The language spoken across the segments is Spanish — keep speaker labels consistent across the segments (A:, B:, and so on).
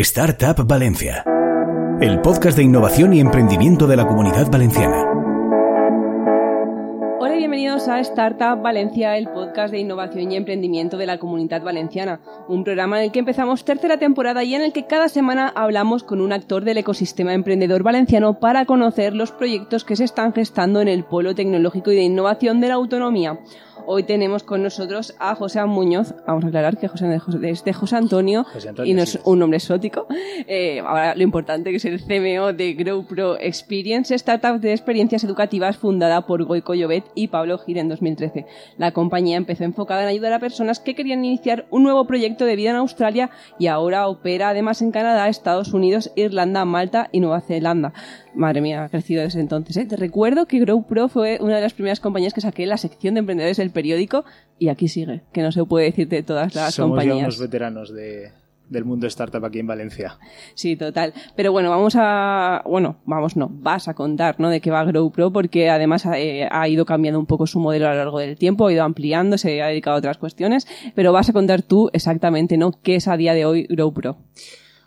A: Startup Valencia, el podcast de innovación y emprendimiento de la comunidad valenciana.
B: Hola y bienvenidos a Startup Valencia, el podcast de innovación y emprendimiento de la comunidad valenciana, un programa en el que empezamos tercera temporada y en el que cada semana hablamos con un actor del ecosistema emprendedor valenciano para conocer los proyectos que se están gestando en el polo tecnológico y de innovación de la autonomía. Hoy tenemos con nosotros a José Muñoz. Vamos a aclarar que José es de José Antonio, y no es un nombre exótico. Eh, ahora lo importante que es el CMO de GrowPro Experience, startup de experiencias educativas fundada por Goico Llobet y Pablo Gil en 2013. La compañía empezó enfocada en ayudar a personas que querían iniciar un nuevo proyecto de vida en Australia y ahora opera además en Canadá, Estados Unidos, Irlanda, Malta y Nueva Zelanda. Madre mía, ha crecido desde entonces. ¿eh? Te recuerdo que GrowPro fue una de las primeras compañías que saqué en la sección de emprendedores del periódico y aquí sigue, que no se puede decir de todas las
C: Somos
B: compañías.
C: Ya unos veteranos de, del mundo startup aquí en Valencia.
B: Sí, total. Pero bueno, vamos a, bueno, vamos no, vas a contar, ¿no? De qué va GrowPro porque además eh, ha ido cambiando un poco su modelo a lo largo del tiempo, ha ido ampliando, se ha dedicado a otras cuestiones, pero vas a contar tú exactamente, ¿no? ¿Qué es a día de hoy GrowPro?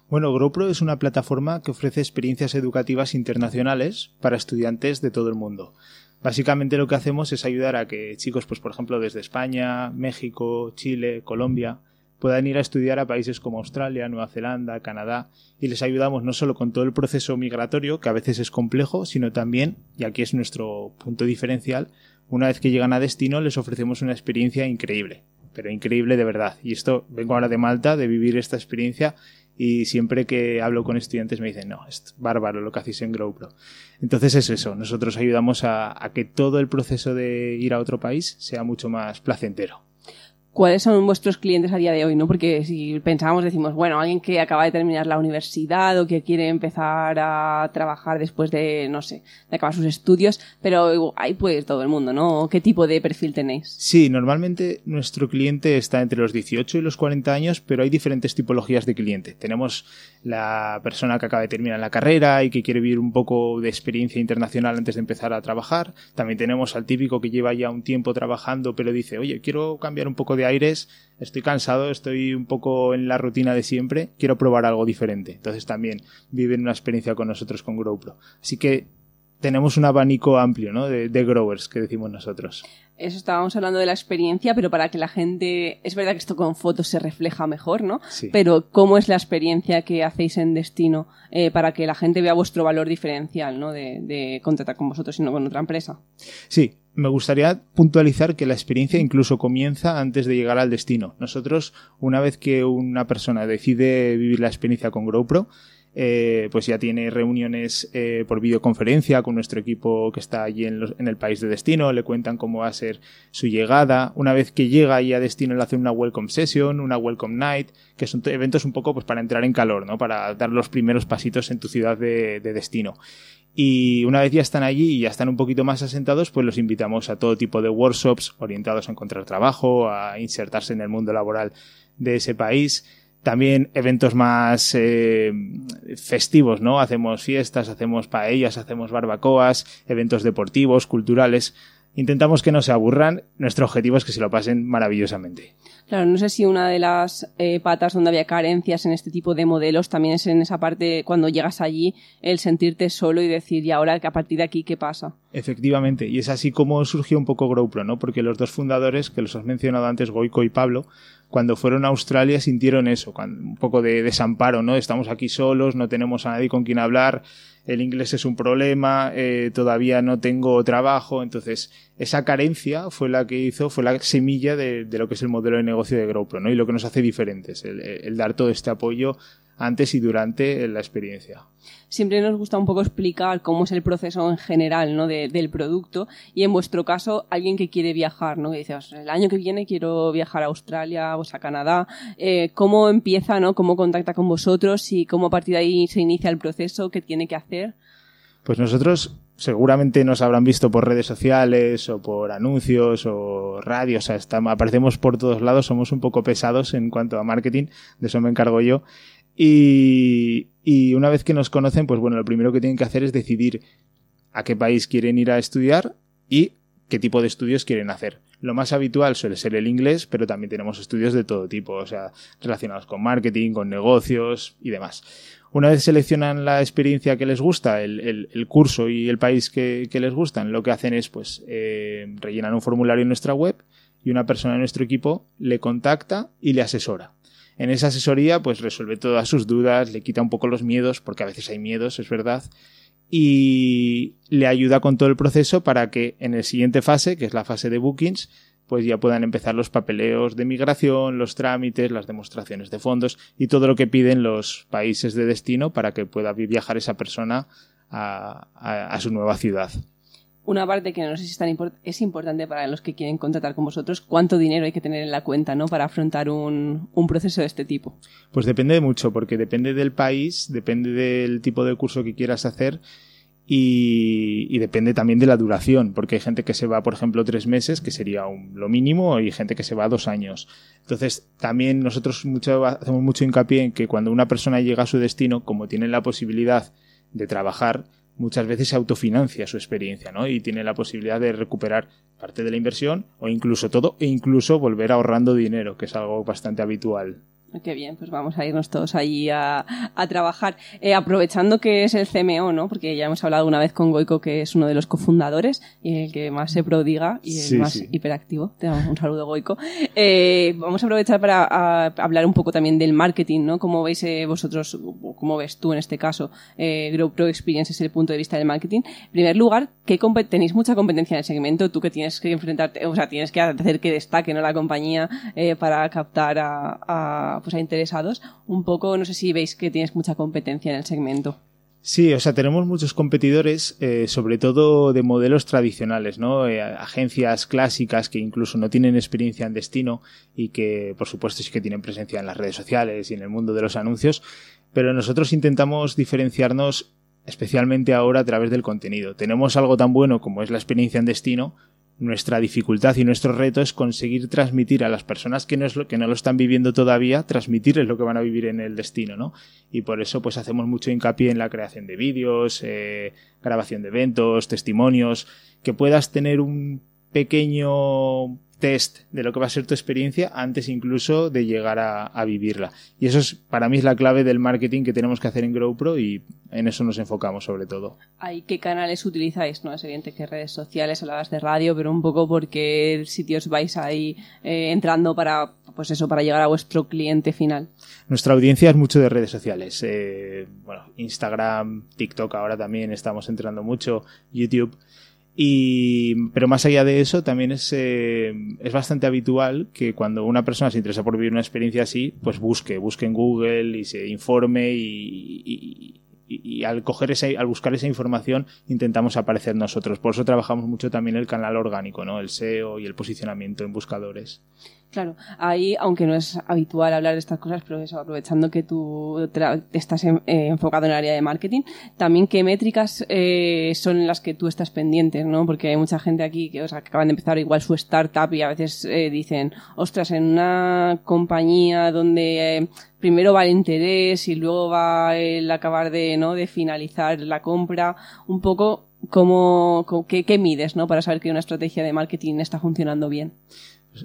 C: Bueno, GrowPro es una plataforma que ofrece experiencias educativas internacionales para estudiantes de todo el mundo. Básicamente lo que hacemos es ayudar a que chicos, pues por ejemplo, desde España, México, Chile, Colombia, puedan ir a estudiar a países como Australia, Nueva Zelanda, Canadá, y les ayudamos no solo con todo el proceso migratorio, que a veces es complejo, sino también, y aquí es nuestro punto diferencial, una vez que llegan a destino les ofrecemos una experiencia increíble, pero increíble de verdad. Y esto, vengo ahora de Malta, de vivir esta experiencia, y siempre que hablo con estudiantes me dicen, no, es bárbaro lo que hacéis en GrowPro. Entonces es eso, nosotros ayudamos a, que todo el proceso de ir a otro país sea mucho más placentero.
B: ¿Cuáles son vuestros clientes a día de hoy? ¿no? Porque si pensamos, decimos, bueno, alguien que acaba de terminar la universidad o que quiere empezar a trabajar después de, no sé, de acabar sus estudios, pero ahí pues todo el mundo, ¿no? ¿Qué tipo de perfil tenéis?
C: Sí, normalmente nuestro cliente está entre los 18 y los 40 años, pero hay diferentes tipologías de cliente. Tenemos la persona que acaba de terminar la carrera y que quiere vivir un poco de experiencia internacional antes de empezar a trabajar. También tenemos al típico que lleva ya un tiempo trabajando, pero dice, oye, quiero cambiar un poco de aires, estoy cansado, estoy un poco en la rutina de siempre, quiero probar algo diferente. Entonces también viven una experiencia con nosotros con GrowPro. Así que tenemos un abanico amplio ¿no? de, de growers que decimos nosotros.
B: Eso estábamos hablando de la experiencia, pero para que la gente, es verdad que esto con fotos se refleja mejor, ¿no?
C: Sí.
B: Pero ¿cómo es la experiencia que hacéis en Destino eh, para que la gente vea vuestro valor diferencial, ¿no? De, de contratar con vosotros y no con otra empresa.
C: Sí, me gustaría puntualizar que la experiencia incluso comienza antes de llegar al destino. Nosotros, una vez que una persona decide vivir la experiencia con GrowPro, eh, pues ya tiene reuniones eh, por videoconferencia con nuestro equipo que está allí en, los, en, el país de destino, le cuentan cómo va a ser su llegada. Una vez que llega ahí a destino le hacen una welcome session, una welcome night, que son eventos un poco pues para entrar en calor, ¿no? Para dar los primeros pasitos en tu ciudad de, de destino. Y una vez ya están allí y ya están un poquito más asentados, pues los invitamos a todo tipo de workshops orientados a encontrar trabajo, a insertarse en el mundo laboral de ese país también eventos más eh, festivos, ¿no? Hacemos fiestas, hacemos paellas, hacemos barbacoas, eventos deportivos, culturales. Intentamos que no se aburran. Nuestro objetivo es que se lo pasen maravillosamente.
B: Claro, no sé si una de las eh, patas donde había carencias en este tipo de modelos también es en esa parte cuando llegas allí el sentirte solo y decir, y ahora que a partir de aquí, ¿qué pasa?
C: Efectivamente, y es así como surgió un poco GrowPro, ¿no? Porque los dos fundadores, que los has mencionado antes, Goico y Pablo, cuando fueron a Australia sintieron eso, un poco de desamparo, ¿no? Estamos aquí solos, no tenemos a nadie con quien hablar, el inglés es un problema, eh, todavía no tengo trabajo, entonces esa carencia fue la que hizo, fue la semilla de, de lo que es el modelo de negocio de GrowPro, ¿no? Y lo que nos hace diferentes, el, el dar todo este apoyo antes y durante la experiencia.
B: Siempre nos gusta un poco explicar cómo es el proceso en general ¿no? De, del producto y en vuestro caso alguien que quiere viajar, ¿no? que dice, el año que viene quiero viajar a Australia o a Canadá, eh, ¿cómo empieza, ¿no? cómo contacta con vosotros y cómo a partir de ahí se inicia el proceso, qué tiene que hacer?
C: Pues nosotros seguramente nos habrán visto por redes sociales o por anuncios o radio, o sea, estamos, aparecemos por todos lados, somos un poco pesados en cuanto a marketing, de eso me encargo yo. Y, y, una vez que nos conocen, pues bueno, lo primero que tienen que hacer es decidir a qué país quieren ir a estudiar y qué tipo de estudios quieren hacer. Lo más habitual suele ser el inglés, pero también tenemos estudios de todo tipo, o sea, relacionados con marketing, con negocios y demás. Una vez seleccionan la experiencia que les gusta, el, curso y el país que, les gustan, lo que hacen es pues eh, rellenan un formulario en nuestra web y una persona de nuestro equipo le contacta y le asesora. En esa asesoría pues resuelve todas sus dudas, le quita un poco los miedos, porque a veces hay miedos, es verdad, y le ayuda con todo el proceso para que en la siguiente fase, que es la fase de bookings, pues ya puedan empezar los papeleos de migración, los trámites, las demostraciones de fondos y todo lo que piden los países de destino para que pueda viajar esa persona a, su nueva ciudad.
B: Una parte que no sé si es, tan es importante para los que quieren contratar con vosotros, ¿cuánto dinero hay que tener en la cuenta ¿no? para afrontar un, un proceso de este tipo?
C: Pues depende mucho, porque depende del país, depende del tipo de curso que quieras hacer y, depende también de la duración, porque hay gente que se va, por ejemplo, tres meses, que sería lo mínimo, y gente que se va dos años. Entonces, también nosotros hacemos mucho hincapié en que cuando una persona llega a su destino, como tiene la posibilidad de trabajar, muchas veces se autofinancia su experiencia, ¿no? Y tiene la posibilidad de recuperar parte de la inversión o incluso todo e incluso volver ahorrando dinero, que es algo bastante habitual.
B: Qué bien, pues vamos a irnos todos allí a, trabajar. Eh, aprovechando que es el CMO, ¿no? Porque ya hemos hablado una vez con Goico, que es uno de los cofundadores y el que más se prodiga y el más hiperactivo. Te damos un saludo, Goico. Eh, vamos a aprovechar para hablar un poco también del marketing, ¿no? ¿Cómo veis eh, vosotros, cómo ves tú en este caso, Grow Pro Experience desde el punto de vista del marketing? En primer lugar, ¿qué tenéis mucha competencia en el segmento? Tú que tienes que enfrentarte, o sea, tienes que hacer que destaque, ¿no? La compañía para captar a pues, a interesados, un poco, no sé si veis que tienes mucha competencia en el segmento.
C: Sí, o sea, tenemos muchos competidores, eh, sobre todo de modelos tradicionales, ¿no? Eh, agencias clásicas que incluso no tienen experiencia en destino y que, por supuesto, sí que tienen presencia en las redes sociales y en el mundo de los anuncios, pero nosotros intentamos diferenciarnos especialmente ahora a través del contenido. Tenemos algo tan bueno como es la experiencia en destino, nuestra dificultad y nuestro reto es conseguir transmitir a las personas que no, es lo, que no lo están viviendo todavía, transmitirles lo que van a vivir en el destino, ¿no? Y por eso pues hacemos mucho hincapié en la creación de vídeos, eh, grabación de eventos, testimonios, que puedas tener un pequeño test de lo que va a ser tu experiencia antes incluso de llegar a, vivirla. Y eso es para mí es la clave del marketing que tenemos que hacer en GrowPro y en eso nos enfocamos sobre todo.
B: ¿Hay qué canales utilizáis? No es evidente que redes sociales, hablabas de radio, pero un poco por qué sitios vais ahí eh, entrando para pues eso para llegar a vuestro cliente final.
C: Nuestra audiencia es mucho de redes sociales, eh, bueno Instagram, TikTok ahora también estamos entrando mucho, YouTube. Y, pero más allá de eso, también es, eh, es bastante habitual que cuando una persona se interesa por vivir una experiencia así, pues busque, busque en Google y se informe y, y, al coger ese, al buscar esa información intentamos aparecer nosotros. Por eso trabajamos mucho también el canal orgánico, ¿no? El SEO y el posicionamiento en buscadores.
B: Claro, ahí, aunque no es habitual hablar de estas cosas, pero eso, aprovechando que tú estás eh, enfocado en el área de marketing, también qué métricas eh, son las que tú estás pendiente, ¿no? Porque hay mucha gente aquí que, o sea, que acaban de empezar igual su startup y a veces eh, dicen, ostras, en una compañía donde primero va el interés y luego va el acabar de, ¿no? de finalizar la compra, un poco cómo, qué, qué mides, ¿no? Para saber que una estrategia de marketing está funcionando bien.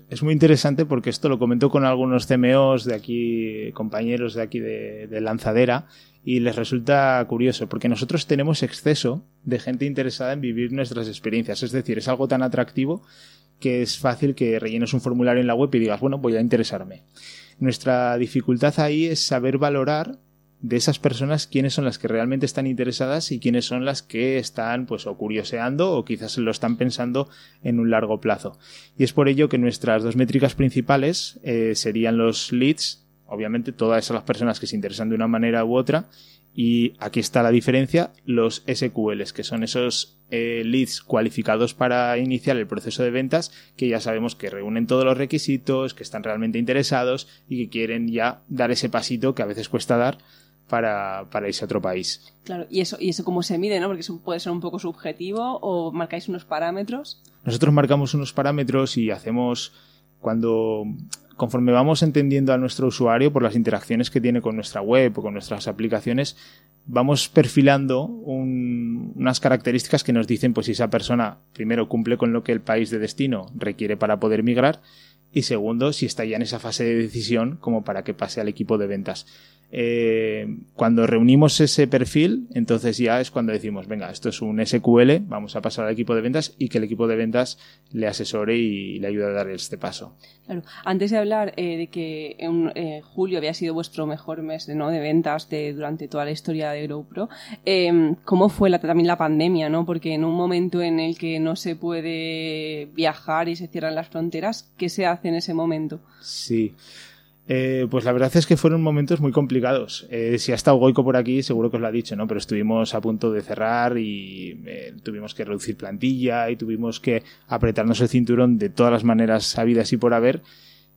C: Es muy interesante porque esto lo comentó con algunos CMOs de aquí, compañeros de aquí de, Lanzadera, y les resulta curioso porque nosotros tenemos exceso de gente interesada en vivir nuestras experiencias. Es decir, es algo tan atractivo que es fácil que rellenes un formulario en la web y digas, bueno, voy a interesarme. Nuestra dificultad ahí es saber valorar de esas personas quiénes son las que realmente están interesadas y quiénes son las que están pues o curioseando o quizás lo están pensando en un largo plazo. Y es por ello que nuestras dos métricas principales eh, serían los leads, obviamente todas esas las personas que se interesan de una manera u otra y aquí está la diferencia, los SQLs, que son esos eh, leads cualificados para iniciar el proceso de ventas, que ya sabemos que reúnen todos los requisitos, que están realmente interesados y que quieren ya dar ese pasito que a veces cuesta dar para, para, irse a otro país.
B: Claro, y eso, y eso cómo se mide, ¿no? Porque eso puede ser un poco subjetivo o marcáis unos parámetros.
C: Nosotros marcamos unos parámetros y hacemos cuando conforme vamos entendiendo a nuestro usuario por las interacciones que tiene con nuestra web o con nuestras aplicaciones, vamos perfilando unas características que nos dicen pues si esa persona primero cumple con lo que el país de destino requiere para poder migrar y segundo si está ya en esa fase de decisión como para que pase al equipo de ventas. Eh, cuando reunimos ese perfil, entonces ya es cuando decimos, venga, esto es un SQL, vamos a pasar al equipo de ventas y que el equipo de ventas le asesore y le ayude a dar este paso.
B: Claro, antes de hablar eh, de que en eh, julio había sido vuestro mejor mes ¿no? de ventas de, durante toda la historia de GrowPro, em, ¿cómo fue la, también la pandemia? ¿no? Porque en un momento en el que no se puede viajar y se cierran las fronteras, ¿qué se hace en ese momento?
C: Sí. Eh, pues la verdad es que fueron momentos muy complicados. Eh, si ha estado Goico por aquí, seguro que os lo ha dicho, ¿no? Pero estuvimos a punto de cerrar y eh, tuvimos que reducir plantilla y tuvimos que apretarnos el cinturón de todas las maneras sabidas y por haber,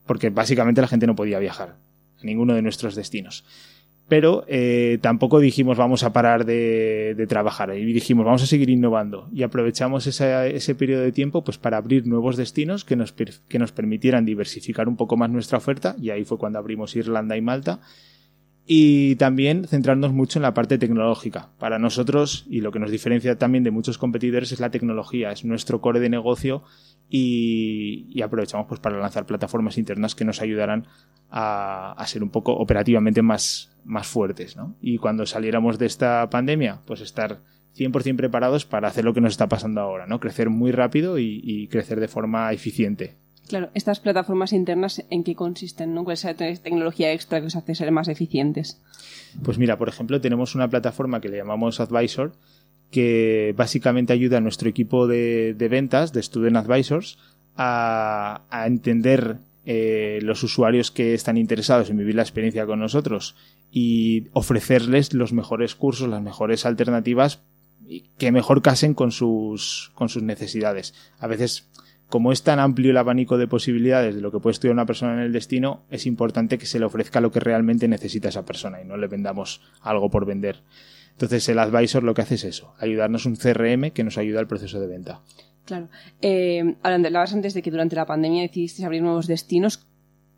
C: porque básicamente la gente no podía viajar a ninguno de nuestros destinos pero eh, tampoco dijimos vamos a parar de, trabajar y dijimos vamos a seguir innovando y aprovechamos ese periodo de tiempo pues para abrir nuevos destinos que nos, que nos permitieran diversificar un poco más nuestra oferta. Y ahí fue cuando abrimos Irlanda y Malta y también centrarnos mucho en la parte tecnológica. Para nosotros, y lo que nos diferencia también de muchos competidores, es la tecnología, es nuestro core de negocio y, aprovechamos pues para lanzar plataformas internas que nos ayudarán a, ser un poco operativamente más, más fuertes. ¿no? Y cuando saliéramos de esta pandemia, pues estar 100% preparados para hacer lo que nos está pasando ahora, ¿no? crecer muy rápido y crecer de forma eficiente.
B: Claro, estas plataformas internas, ¿en qué consisten? ¿no? ¿Cuál es la tecnología extra que os hace ser más eficientes?
C: Pues mira, por ejemplo, tenemos una plataforma que le llamamos Advisor, que básicamente ayuda a nuestro equipo de, ventas, de Student Advisors, a, entender eh, los usuarios que están interesados en vivir la experiencia con nosotros y ofrecerles los mejores cursos, las mejores alternativas que mejor casen con sus, con sus necesidades. A veces como es tan amplio el abanico de posibilidades de lo que puede estudiar una persona en el destino, es importante que se le ofrezca lo que realmente necesita esa persona y no le vendamos algo por vender. Entonces el advisor lo que hace es eso, ayudarnos un CRM que nos ayuda al proceso de venta.
B: Claro. Eh, hablabas antes de que durante la pandemia decidiste abrir nuevos destinos.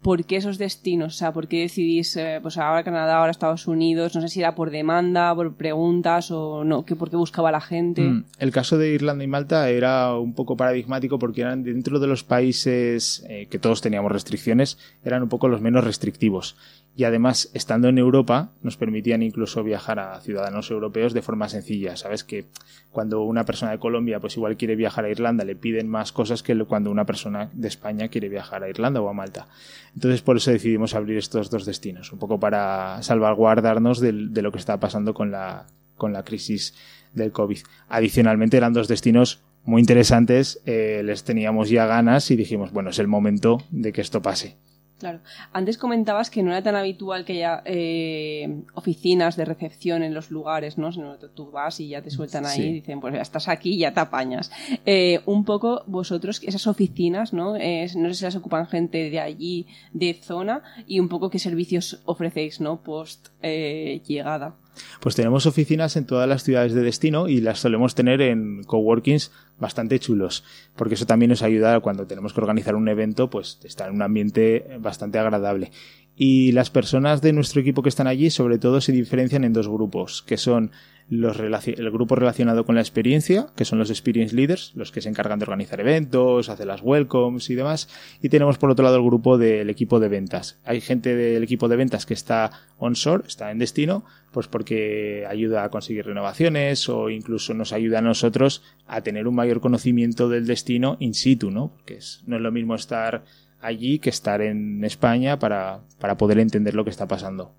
B: ¿Por qué esos destinos? O sea, ¿por qué decidís, eh, pues ahora Canadá, ahora Estados Unidos? No sé si era por demanda, por preguntas o no, que por qué buscaba la gente. Mm,
C: el caso de Irlanda y Malta era un poco paradigmático porque eran dentro de los países eh, que todos teníamos restricciones, eran un poco los menos restrictivos y además estando en Europa nos permitían incluso viajar a ciudadanos europeos de forma sencilla. Sabes que cuando una persona de Colombia pues igual quiere viajar a Irlanda le piden más cosas que cuando una persona de España quiere viajar a Irlanda o a Malta. Entonces por eso decidimos abrir estos dos destinos, un poco para salvaguardarnos de, lo que está pasando con la, con la crisis del COVID. Adicionalmente eran dos destinos muy interesantes, eh, les teníamos ya ganas y dijimos, bueno, es el momento de que esto pase.
B: Claro. Antes comentabas que no era tan habitual que haya eh, oficinas de recepción en los lugares, ¿no? Sino que tú vas y ya te sueltan ahí y dicen, pues ya estás aquí y ya te apañas. Eh, un poco vosotros, esas oficinas, ¿no? no sé si las ocupan gente de allí, de zona, y un poco qué servicios ofrecéis, ¿no? Post eh, llegada.
C: Pues tenemos oficinas en todas las ciudades de destino y las solemos tener en coworkings bastante chulos, porque eso también nos ayuda cuando tenemos que organizar un evento, pues estar en un ambiente bastante agradable. Y las personas de nuestro equipo que están allí, sobre todo, se diferencian en dos grupos, que son los el grupo relacionado con la experiencia, que son los experience leaders, los que se encargan de organizar eventos, hacer las welcomes y demás, y tenemos por otro lado el grupo del equipo de ventas. Hay gente del equipo de ventas que está onshore, está en destino, pues porque ayuda a conseguir renovaciones o incluso nos ayuda a nosotros a tener un mayor conocimiento del destino in situ, ¿no? Porque es, no es lo mismo estar allí que estar en España para, para poder entender lo que está pasando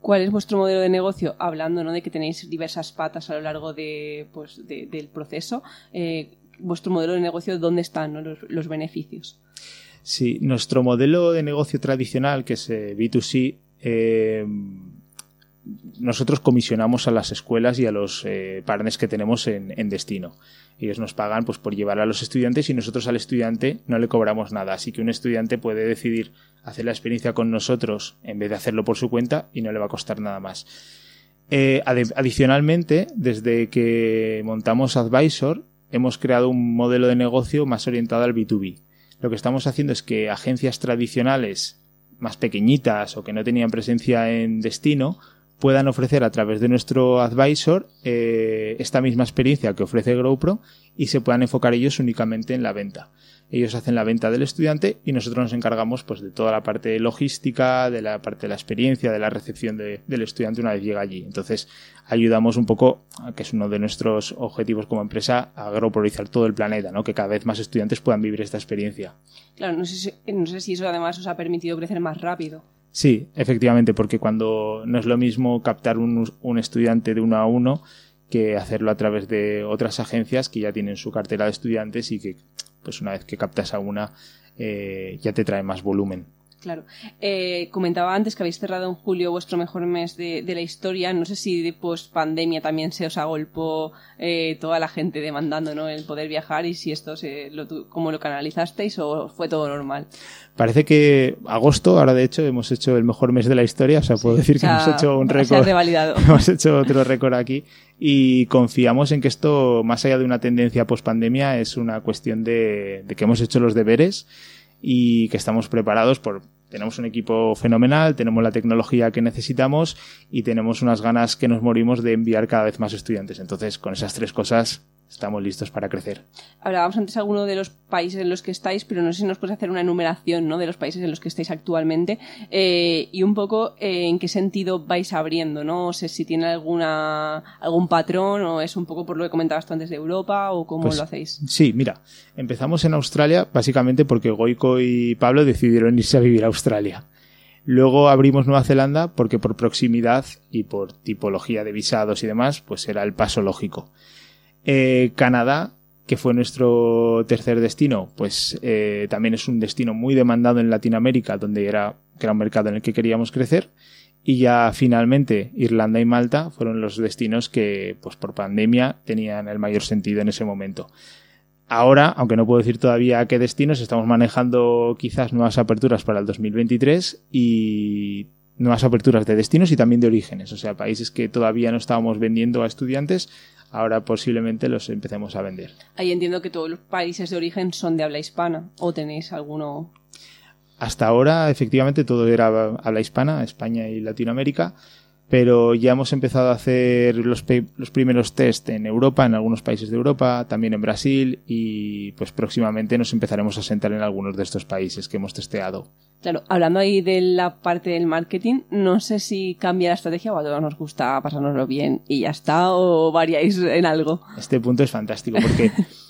B: cuál es vuestro modelo de negocio, hablando ¿no? de que tenéis diversas patas a lo largo de, pues, del proceso, eh, vuestro modelo de negocio, ¿dónde están los, beneficios?
C: Sí, nuestro modelo de negocio tradicional, que es eh, B2C, eh, nosotros comisionamos a las escuelas y a los partners que tenemos en, en, destino. Ellos nos pagan pues, por llevar a los estudiantes y nosotros al estudiante no le cobramos nada. Así que un estudiante puede decidir hacer la experiencia con nosotros en vez de hacerlo por su cuenta y no le va a costar nada más. Eh, adicionalmente, desde que montamos Advisor, hemos creado un modelo de negocio más orientado al B2B. Lo que estamos haciendo es que agencias tradicionales más pequeñitas o que no tenían presencia en destino puedan ofrecer a través de nuestro advisor eh, esta misma experiencia que ofrece GrowPro y se puedan enfocar ellos únicamente en la venta. Ellos hacen la venta del estudiante y nosotros nos encargamos pues, de toda la parte logística, de la parte de la experiencia, de la recepción del estudiante una vez llega allí. Entonces, ayudamos un poco, que es uno de nuestros objetivos como empresa, a agropolizar todo el planeta, ¿no? que cada vez más estudiantes puedan vivir esta experiencia.
B: Claro, no sé si, no sé si eso además os ha permitido crecer más rápido.
C: Sí, efectivamente, porque cuando no es lo mismo captar un, un estudiante de uno a uno que hacerlo a través de otras agencias que ya tienen su cartera de estudiantes y que pues una vez que captas a una eh, ya te trae más volumen.
B: Claro. Eh, comentaba antes que habéis cerrado en julio vuestro mejor mes de, la historia. No sé si de post pandemia también se os agolpó eh, toda la gente demandando ¿no? el poder viajar y si esto se, lo, cómo lo canalizasteis o fue todo normal.
C: Parece que agosto, ahora de hecho, hemos hecho el mejor mes de la historia. O sea, puedo decir que hemos hecho un récord. hemos hecho otro récord aquí y confiamos en que esto, más allá de una tendencia post pandemia, es una cuestión de, de que hemos hecho los deberes y que estamos preparados por tenemos un equipo fenomenal, tenemos la tecnología que necesitamos y tenemos unas ganas que nos morimos de enviar cada vez más estudiantes. Entonces, con esas tres cosas estamos listos para crecer.
B: Hablábamos antes de alguno de los países en los que estáis, pero no sé si nos puedes hacer una enumeración ¿no? de los países en los que estáis actualmente eh, y un poco eh, en qué sentido vais abriendo, ¿no? O sé si tiene alguna algún patrón o es un poco por lo que comentabas tú antes de Europa o cómo
C: pues
B: lo hacéis.
C: Sí, mira, empezamos en Australia básicamente porque Goico y Pablo decidieron irse a vivir a Australia. Luego abrimos Nueva Zelanda porque por proximidad y por tipología de visados y demás, pues era el paso lógico. Eh, Canadá, que fue nuestro tercer destino, pues eh, también es un destino muy demandado en Latinoamérica, donde era, que era un mercado en el que queríamos crecer. Y ya finalmente Irlanda y Malta fueron los destinos que, pues por pandemia, tenían el mayor sentido en ese momento. Ahora, aunque no puedo decir todavía qué destinos, estamos manejando quizás nuevas aperturas para el 2023 y nuevas aperturas de destinos y también de orígenes, o sea, países que todavía no estábamos vendiendo a estudiantes, ahora posiblemente los empecemos a vender.
B: Ahí entiendo que todos los países de origen son de habla hispana o tenéis alguno.
C: Hasta ahora, efectivamente, todo era habla hispana, España y Latinoamérica, pero ya hemos empezado a hacer los, los primeros test en Europa, en algunos países de Europa, también en Brasil y pues próximamente nos empezaremos a sentar en algunos de estos países que hemos testeado.
B: Claro, hablando ahí de la parte del marketing, no sé si cambia la estrategia o a todos nos gusta pasárnoslo bien y ya está, o variáis en algo.
C: Este punto es fantástico porque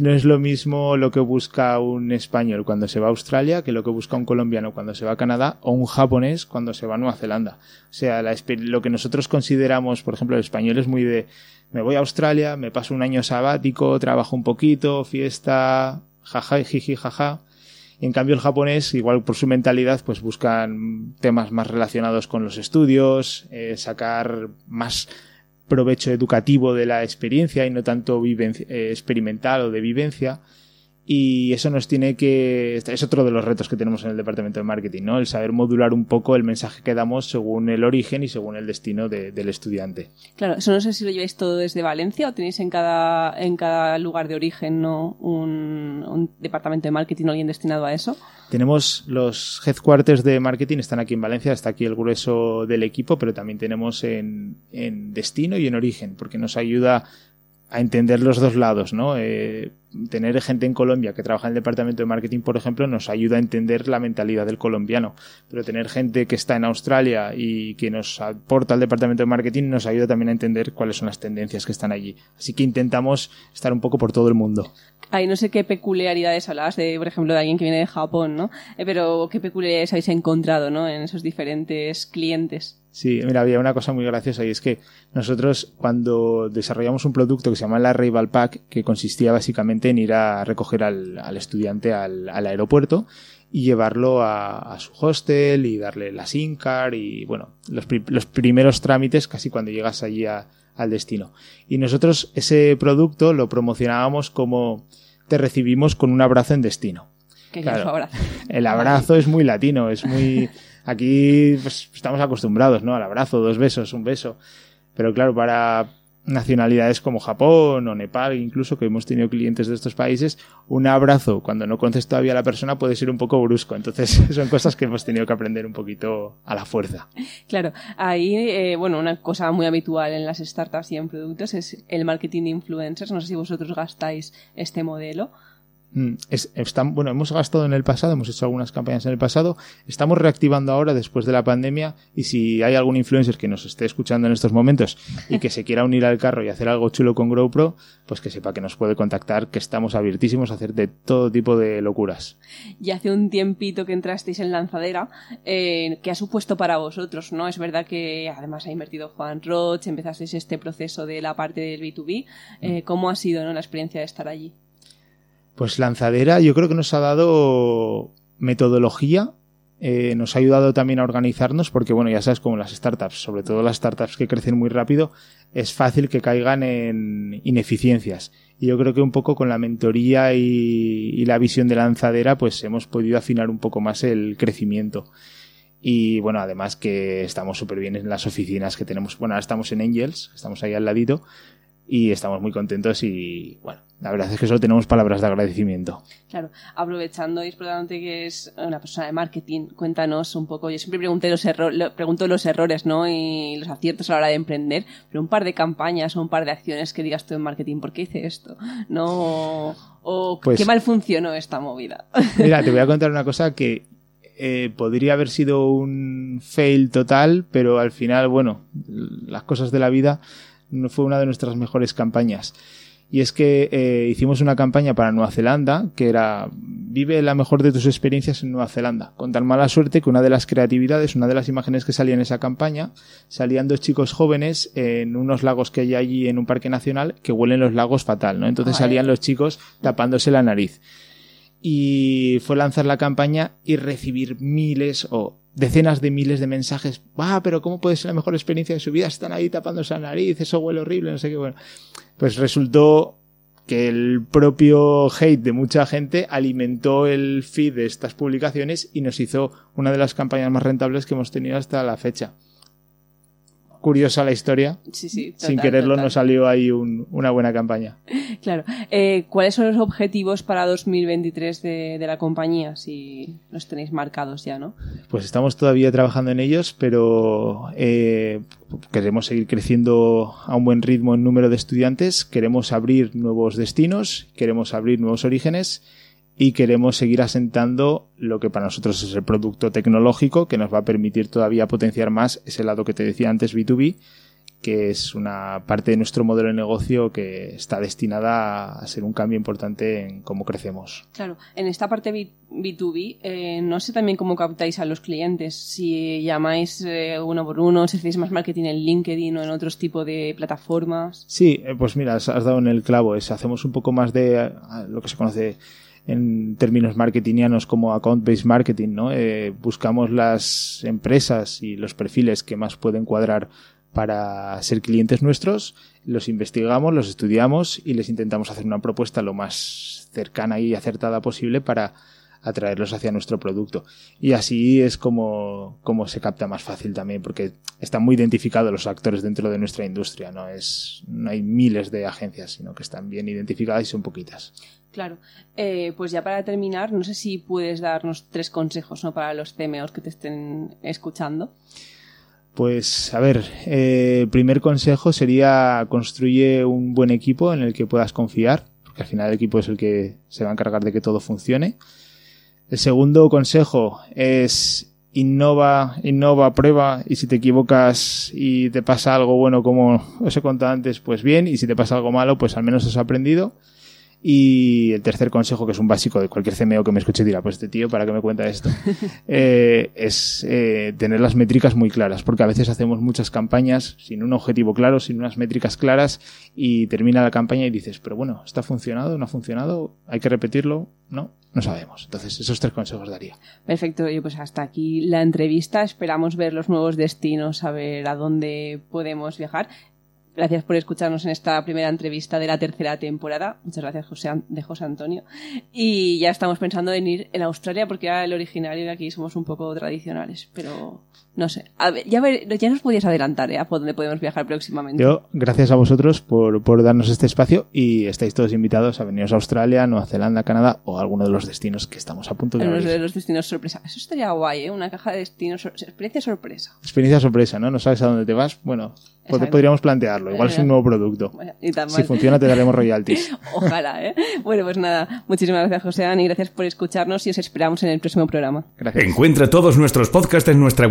C: no es lo mismo lo que busca un español cuando se va a Australia que lo que busca un colombiano cuando se va a Canadá o un japonés cuando se va a Nueva Zelanda. O sea, lo que nosotros consideramos, por ejemplo, el español es muy de me voy a Australia, me paso un año sabático, trabajo un poquito, fiesta, jaja, jiji, jaja y en cambio el japonés, igual por su mentalidad, pues buscan temas más relacionados con los estudios, eh, sacar más provecho educativo de la experiencia y no tanto eh, experimental o de vivencia y eso nos tiene que es otro de los retos que tenemos en el departamento de marketing no el saber modular un poco el mensaje que damos según el origen y según el destino del estudiante.
B: Claro eso no sé si lo lleváis todo desde Valencia o tenéis en cada en cada lugar de origen no un, departamento de marketing o alguien destinado a eso.
C: Tenemos los headquarters de marketing están aquí en Valencia está aquí el grueso del equipo pero también tenemos en, en destino y en origen porque nos ayuda a entender los dos lados, ¿no? Eh, tener gente en Colombia que trabaja en el departamento de marketing, por ejemplo, nos ayuda a entender la mentalidad del colombiano. Pero tener gente que está en Australia y que nos aporta al departamento de marketing nos ayuda también a entender cuáles son las tendencias que están allí. Así que intentamos estar un poco por todo el mundo.
B: Ay, no sé qué peculiaridades hablabas de, por ejemplo, de alguien que viene de Japón, ¿no? Eh, pero qué peculiaridades habéis encontrado, ¿no? En esos diferentes clientes.
C: Sí, mira, había una cosa muy graciosa y es que nosotros cuando desarrollamos un producto que se llama la Rival Pack, que consistía básicamente en ir a recoger al, estudiante al, aeropuerto y llevarlo a, su hostel y darle la SIM card y bueno, los, los primeros trámites casi cuando llegas allí al destino. Y nosotros ese producto lo promocionábamos como te recibimos con un abrazo en destino. El abrazo es muy latino, es muy Aquí pues, estamos acostumbrados, ¿no? Al abrazo, dos besos, un beso. Pero claro, para nacionalidades como Japón o Nepal, incluso que hemos tenido clientes de estos países, un abrazo cuando no conoces todavía a la persona puede ser un poco brusco. Entonces son cosas que hemos tenido que aprender un poquito a la fuerza.
B: Claro, ahí, eh, bueno, una cosa muy habitual en las startups y en productos es el marketing de influencers. No sé si vosotros gastáis este modelo.
C: Mm, es, bueno, hemos gastado en el pasado, hemos hecho algunas campañas en el pasado, estamos reactivando ahora después de la pandemia y si hay algún influencer que nos esté escuchando en estos momentos y que se quiera unir al carro y hacer algo chulo con GrowPro, pues que sepa que nos puede contactar, que estamos abiertísimos a hacer de todo tipo de locuras.
B: Y hace un tiempito que entrasteis en Lanzadera, eh, ¿qué ha supuesto para vosotros? ¿no? Es verdad que además ha invertido Juan Roch, empezasteis este proceso de la parte del B2B. Eh, ¿Cómo ha sido ¿no? la experiencia de estar allí?
C: Pues Lanzadera yo creo que nos ha dado metodología, eh, nos ha ayudado también a organizarnos porque bueno, ya sabes como las startups, sobre todo las startups que crecen muy rápido, es fácil que caigan en ineficiencias. Y yo creo que un poco con la mentoría y, la visión de lanzadera pues hemos podido afinar un poco más el crecimiento. Y bueno, además que estamos súper bien en las oficinas que tenemos. Bueno, ahora estamos en Angels, estamos ahí al ladito, y estamos muy contentos y bueno, la verdad es que solo tenemos palabras de agradecimiento.
B: Claro, aprovechando y explotándote que es una persona de marketing, cuéntanos un poco, yo siempre pregunté los errores, pregunto los errores, ¿no? Y los aciertos a la hora de emprender, pero un par de campañas o un par de acciones que digas tú en marketing, ¿por qué hice esto? No, o
C: pues
B: qué mal funcionó esta movida.
C: Mira, te voy a contar una cosa que eh, podría haber sido un fail total, pero al final, bueno, las cosas de la vida fue una de nuestras mejores campañas. Y es que eh, hicimos una campaña para Nueva Zelanda que era vive la mejor de tus experiencias en Nueva Zelanda. Con tan mala suerte que una de las creatividades, una de las imágenes que salía en esa campaña, salían dos chicos jóvenes en unos lagos que hay allí en un parque nacional que huelen los lagos fatal, ¿no? Entonces salían los chicos tapándose la nariz. Y fue lanzar la campaña y recibir miles o decenas de miles de mensajes. Ah, pero ¿cómo puede ser la mejor experiencia de su vida? Están ahí tapándose la nariz, eso huele horrible, no sé qué. Bueno, pues resultó que el propio hate de mucha gente alimentó el feed de estas publicaciones y nos hizo una de las campañas más rentables que hemos tenido hasta la fecha curiosa la historia.
B: Sí, sí,
C: Sin quererlo nos salió ahí una buena campaña.
B: Claro. Eh, ¿Cuáles son los objetivos para 2023 de, de, la compañía? Si los tenéis marcados ya, ¿no?
C: Pues estamos todavía trabajando en ellos, pero eh, queremos seguir creciendo a un buen ritmo en número de estudiantes, queremos abrir nuevos destinos, queremos abrir nuevos orígenes y queremos seguir asentando lo que para nosotros es el producto tecnológico que nos va a permitir todavía potenciar más ese lado que te decía antes B2B que es una parte de nuestro modelo de negocio que está destinada a ser un cambio importante en cómo crecemos.
B: Claro, en esta parte B2B, eh, no sé también cómo captáis a los clientes, si llamáis eh, uno por uno, si hacéis más marketing en LinkedIn o en otros tipos de plataformas.
C: Sí, eh, pues mira, has dado en el clavo, es, hacemos un poco más de lo que se conoce en términos marketingianos como account-based marketing, ¿no? Eh, buscamos las empresas y los perfiles que más pueden cuadrar para ser clientes nuestros, los investigamos, los estudiamos y les intentamos hacer una propuesta lo más cercana y acertada posible para atraerlos hacia nuestro producto. Y así es como, como se capta más fácil también, porque están muy identificados los actores dentro de nuestra industria, no es, no hay miles de agencias, sino que están bien identificadas y son poquitas.
B: Claro. Eh, pues ya para terminar, no sé si puedes darnos tres consejos ¿no? para los CMOs que te estén escuchando.
C: Pues a ver, el eh, primer consejo sería construye un buen equipo en el que puedas confiar, porque al final el equipo es el que se va a encargar de que todo funcione. El segundo consejo es innova, innova, prueba y si te equivocas y te pasa algo bueno como os he contado antes, pues bien, y si te pasa algo malo, pues al menos has aprendido. Y el tercer consejo, que es un básico de cualquier CMO que me escuche, dirá, pues este tío, ¿para qué me cuenta esto? Eh, es eh, tener las métricas muy claras, porque a veces hacemos muchas campañas sin un objetivo claro, sin unas métricas claras, y termina la campaña y dices, pero bueno, ¿está funcionado? ¿No ha funcionado? ¿Hay que repetirlo? No, no sabemos. Entonces, esos tres consejos daría.
B: Perfecto, y pues hasta aquí la entrevista. Esperamos ver los nuevos destinos, a ver a dónde podemos viajar. Gracias por escucharnos en esta primera entrevista de la tercera temporada. Muchas gracias, José, de José Antonio. Y ya estamos pensando en ir en Australia porque ya el originario de aquí somos un poco tradicionales, pero No sé. A ver, ya, ver- ya nos podías adelantar, ¿eh? A por dónde podemos viajar próximamente.
C: Yo, gracias a vosotros por, por darnos este espacio y estáis todos invitados a veniros a Australia, Nueva Zelanda, Canadá o a alguno de los destinos que estamos a punto de
B: los, de
C: abrir.
B: los destinos sorpresa. Eso estaría guay, ¿eh? Una caja de destinos, sor- experiencia sorpresa.
C: Experiencia sorpresa, ¿no? No sabes a dónde te vas. Bueno,
B: Exacto.
C: podríamos plantearlo. Igual es un nuevo producto.
B: Bueno, y tan
C: Si funciona, te daremos royalties.
B: Ojalá, ¿eh? Bueno, pues nada. Muchísimas gracias, José y gracias por escucharnos y os esperamos en el próximo programa.
C: Gracias.
A: Encuentra todos nuestros podcasts en nuestra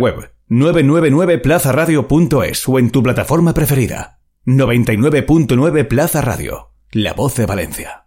A: web 999plazaradio.es o en tu plataforma preferida. 99.9 Plaza Radio, la voz de Valencia.